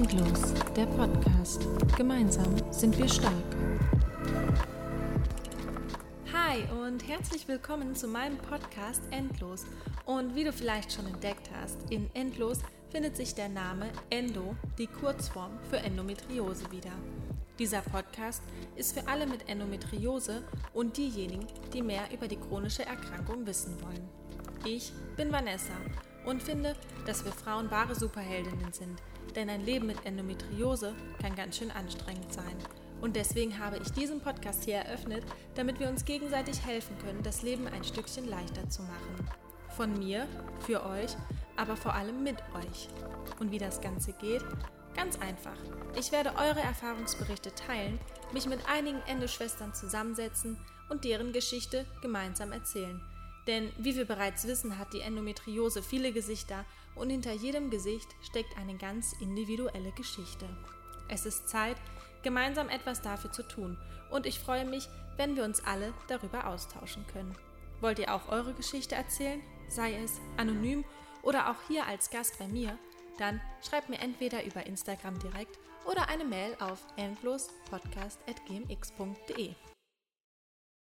Endlos, der Podcast. Gemeinsam sind wir stark. Hi und herzlich willkommen zu meinem Podcast Endlos. Und wie du vielleicht schon entdeckt hast, in Endlos findet sich der Name Endo, die Kurzform für Endometriose wieder. Dieser Podcast ist für alle mit Endometriose und diejenigen, die mehr über die chronische Erkrankung wissen wollen. Ich bin Vanessa und finde, dass wir Frauen wahre Superheldinnen sind, denn ein Leben mit Endometriose kann ganz schön anstrengend sein. Und deswegen habe ich diesen Podcast hier eröffnet, damit wir uns gegenseitig helfen können, das Leben ein Stückchen leichter zu machen. Von mir, für euch, aber vor allem mit euch. Und wie das Ganze geht? Ganz einfach. Ich werde eure Erfahrungsberichte teilen, mich mit einigen Endoschwestern zusammensetzen und deren Geschichte gemeinsam erzählen. Denn wie wir bereits wissen, hat die Endometriose viele Gesichter und hinter jedem Gesicht steckt eine ganz individuelle Geschichte. Es ist Zeit, gemeinsam etwas dafür zu tun und ich freue mich, wenn wir uns alle darüber austauschen können. Wollt ihr auch eure Geschichte erzählen, sei es anonym oder auch hier als Gast bei mir, dann schreibt mir entweder über Instagram direkt oder eine Mail auf endlospodcast.gmx.de.